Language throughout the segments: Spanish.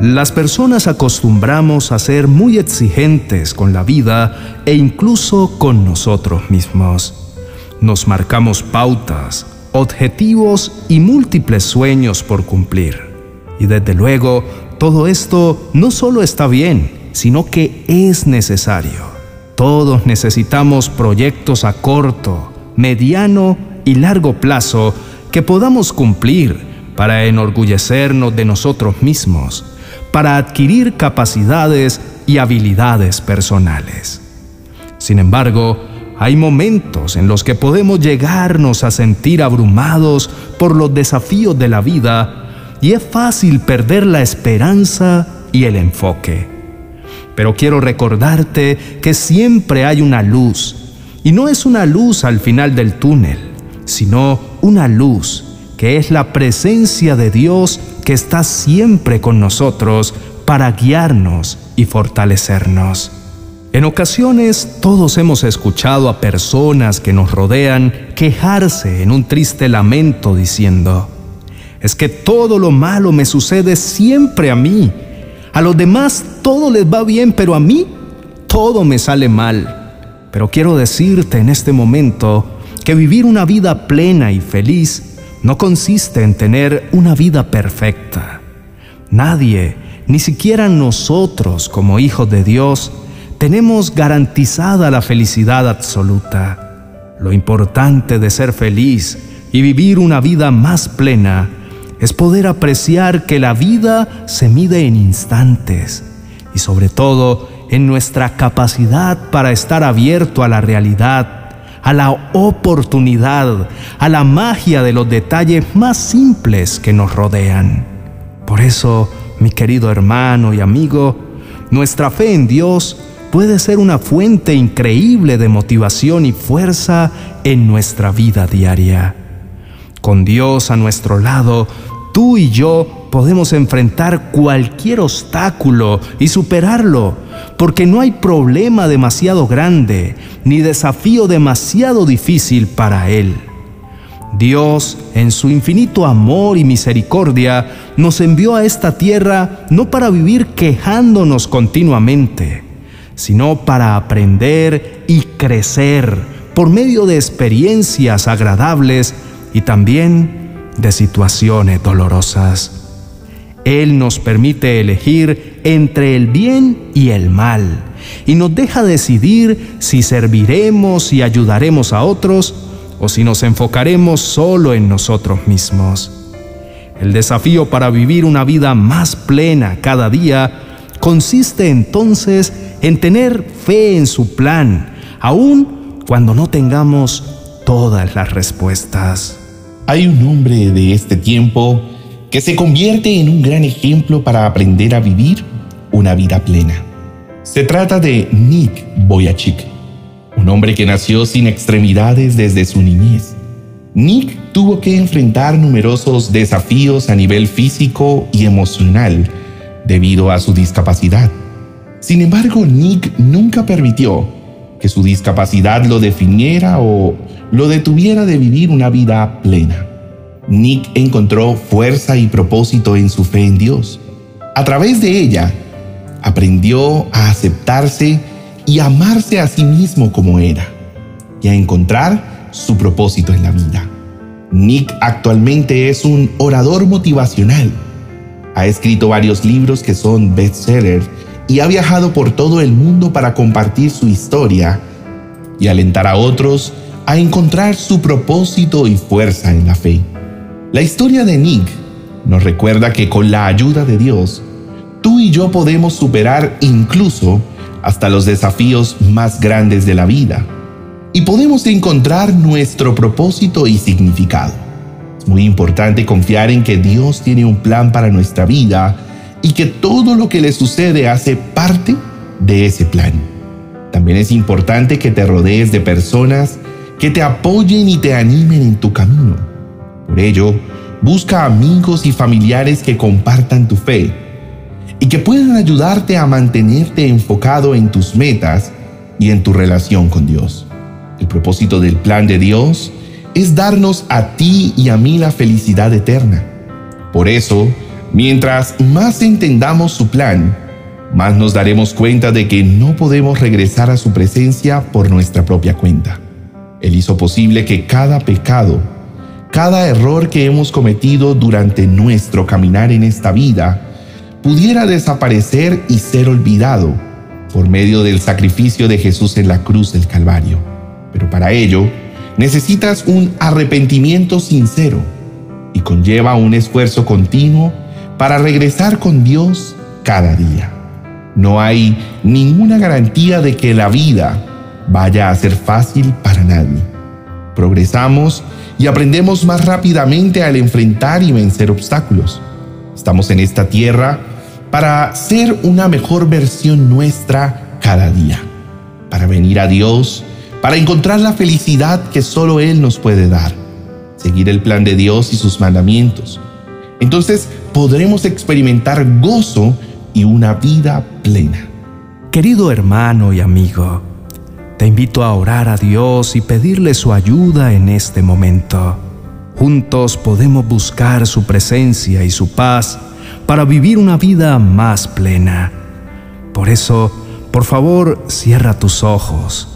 Las personas acostumbramos a ser muy exigentes con la vida e incluso con nosotros mismos. Nos marcamos pautas, objetivos y múltiples sueños por cumplir. Y desde luego, todo esto no solo está bien, sino que es necesario. Todos necesitamos proyectos a corto, mediano y largo plazo que podamos cumplir para enorgullecernos de nosotros mismos para adquirir capacidades y habilidades personales. Sin embargo, hay momentos en los que podemos llegarnos a sentir abrumados por los desafíos de la vida y es fácil perder la esperanza y el enfoque. Pero quiero recordarte que siempre hay una luz, y no es una luz al final del túnel, sino una luz que es la presencia de Dios que está siempre con nosotros para guiarnos y fortalecernos. En ocasiones todos hemos escuchado a personas que nos rodean quejarse en un triste lamento diciendo, es que todo lo malo me sucede siempre a mí. A los demás todo les va bien, pero a mí todo me sale mal. Pero quiero decirte en este momento que vivir una vida plena y feliz no consiste en tener una vida perfecta. Nadie, ni siquiera nosotros como hijos de Dios, tenemos garantizada la felicidad absoluta. Lo importante de ser feliz y vivir una vida más plena es poder apreciar que la vida se mide en instantes y sobre todo en nuestra capacidad para estar abierto a la realidad a la oportunidad, a la magia de los detalles más simples que nos rodean. Por eso, mi querido hermano y amigo, nuestra fe en Dios puede ser una fuente increíble de motivación y fuerza en nuestra vida diaria. Con Dios a nuestro lado, tú y yo podemos enfrentar cualquier obstáculo y superarlo, porque no hay problema demasiado grande ni desafío demasiado difícil para Él. Dios, en su infinito amor y misericordia, nos envió a esta tierra no para vivir quejándonos continuamente, sino para aprender y crecer por medio de experiencias agradables y también de situaciones dolorosas. Él nos permite elegir entre el bien y el mal y nos deja decidir si serviremos y ayudaremos a otros o si nos enfocaremos solo en nosotros mismos. El desafío para vivir una vida más plena cada día consiste entonces en tener fe en su plan, aun cuando no tengamos todas las respuestas. Hay un hombre de este tiempo que se convierte en un gran ejemplo para aprender a vivir una vida plena. Se trata de Nick Boyachik, un hombre que nació sin extremidades desde su niñez. Nick tuvo que enfrentar numerosos desafíos a nivel físico y emocional debido a su discapacidad. Sin embargo, Nick nunca permitió que su discapacidad lo definiera o lo detuviera de vivir una vida plena. Nick encontró fuerza y propósito en su fe en Dios. A través de ella, aprendió a aceptarse y amarse a sí mismo como era, y a encontrar su propósito en la vida. Nick actualmente es un orador motivacional. Ha escrito varios libros que son bestsellers y ha viajado por todo el mundo para compartir su historia y alentar a otros a encontrar su propósito y fuerza en la fe. La historia de Nick nos recuerda que con la ayuda de Dios, tú y yo podemos superar incluso hasta los desafíos más grandes de la vida y podemos encontrar nuestro propósito y significado. Es muy importante confiar en que Dios tiene un plan para nuestra vida y que todo lo que le sucede hace parte de ese plan. También es importante que te rodees de personas que te apoyen y te animen en tu camino por ello, busca amigos y familiares que compartan tu fe y que puedan ayudarte a mantenerte enfocado en tus metas y en tu relación con Dios. El propósito del plan de Dios es darnos a ti y a mí la felicidad eterna. Por eso, Mientras más entendamos su plan, más nos daremos cuenta de que no podemos regresar a su presencia por nuestra propia cuenta. Él hizo posible que cada pecado, cada error que hemos cometido durante nuestro caminar en esta vida, pudiera desaparecer y ser olvidado por medio del sacrificio de Jesús en la cruz del Calvario. Pero para ello, necesitas un arrepentimiento sincero y conlleva un esfuerzo continuo para regresar con Dios cada día. No hay ninguna garantía de que la vida vaya a ser fácil para nadie. Progresamos y aprendemos más rápidamente al enfrentar y vencer obstáculos. Estamos en esta tierra para ser una mejor versión nuestra cada día, para venir a Dios, para encontrar la felicidad que solo Él nos puede dar, seguir el plan de Dios y sus mandamientos. Entonces podremos experimentar gozo y una vida plena. Querido hermano y amigo, te invito a orar a Dios y pedirle su ayuda en este momento. Juntos podemos buscar su presencia y su paz para vivir una vida más plena. Por eso, por favor, cierra tus ojos,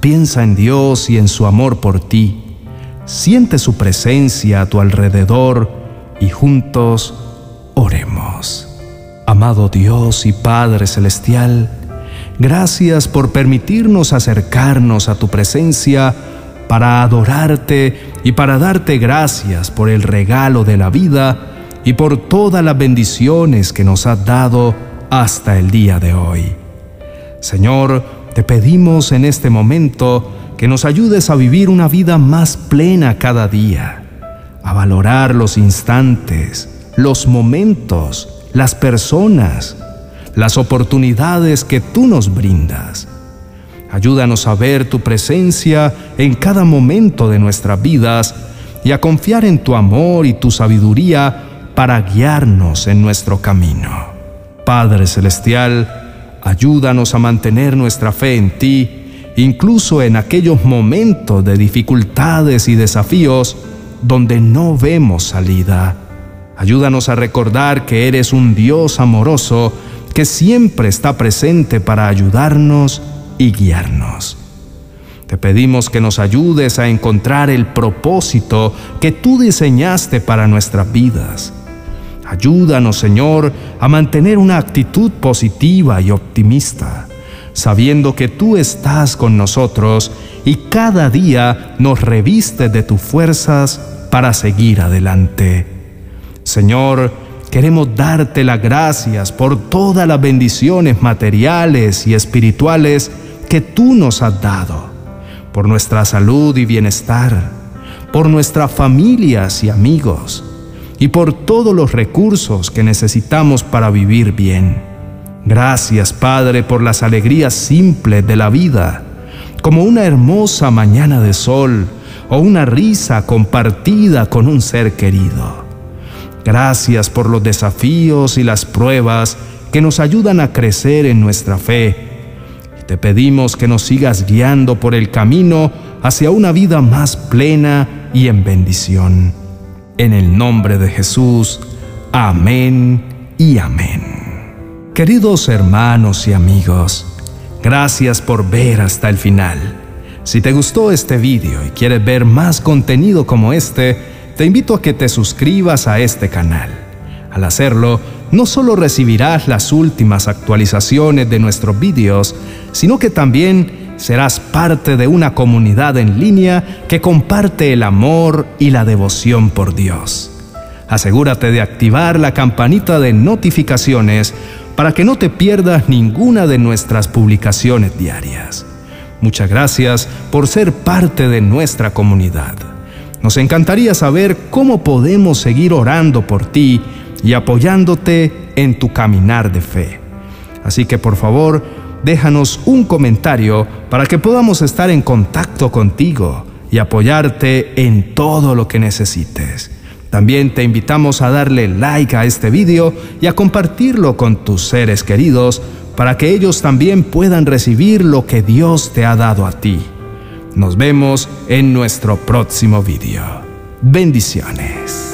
piensa en Dios y en su amor por ti, siente su presencia a tu alrededor y juntos oremos. Amado Dios y Padre Celestial, gracias por permitirnos acercarnos a tu presencia para adorarte y para darte gracias por el regalo de la vida y por todas las bendiciones que nos has dado hasta el día de hoy. Señor, te pedimos en este momento que nos ayudes a vivir una vida más plena cada día, a valorar los instantes, los momentos, las personas, las oportunidades que tú nos brindas. Ayúdanos a ver tu presencia en cada momento de nuestras vidas y a confiar en tu amor y tu sabiduría para guiarnos en nuestro camino. Padre Celestial, ayúdanos a mantener nuestra fe en ti, incluso en aquellos momentos de dificultades y desafíos donde no vemos salida. Ayúdanos a recordar que eres un Dios amoroso que siempre está presente para ayudarnos y guiarnos. Te pedimos que nos ayudes a encontrar el propósito que tú diseñaste para nuestras vidas. Ayúdanos, Señor, a mantener una actitud positiva y optimista, sabiendo que tú estás con nosotros y cada día nos reviste de tus fuerzas para seguir adelante. Señor, queremos darte las gracias por todas las bendiciones materiales y espirituales que tú nos has dado, por nuestra salud y bienestar, por nuestras familias y amigos, y por todos los recursos que necesitamos para vivir bien. Gracias, Padre, por las alegrías simples de la vida, como una hermosa mañana de sol o una risa compartida con un ser querido. Gracias por los desafíos y las pruebas que nos ayudan a crecer en nuestra fe. te pedimos que nos sigas guiando por el camino hacia una vida más plena y en bendición. En el nombre de Jesús, amén y amén. Queridos hermanos y amigos, gracias por ver hasta el final. Si te gustó este video y quieres ver más contenido como este, te invito a que te suscribas a este canal. Al hacerlo, no solo recibirás las últimas actualizaciones de nuestros vídeos, sino que también serás parte de una comunidad en línea que comparte el amor y la devoción por Dios. Asegúrate de activar la campanita de notificaciones para que no te pierdas ninguna de nuestras publicaciones diarias. Muchas gracias por ser parte de nuestra comunidad. Nos encantaría saber cómo podemos seguir orando por ti y apoyándote en tu caminar de fe. Así que por favor, déjanos un comentario para que podamos estar en contacto contigo y apoyarte en todo lo que necesites. También te invitamos a darle like a este video y a compartirlo con tus seres queridos para que ellos también puedan recibir lo que Dios te ha dado a ti. Nos vemos en nuestro próximo video. Bendiciones.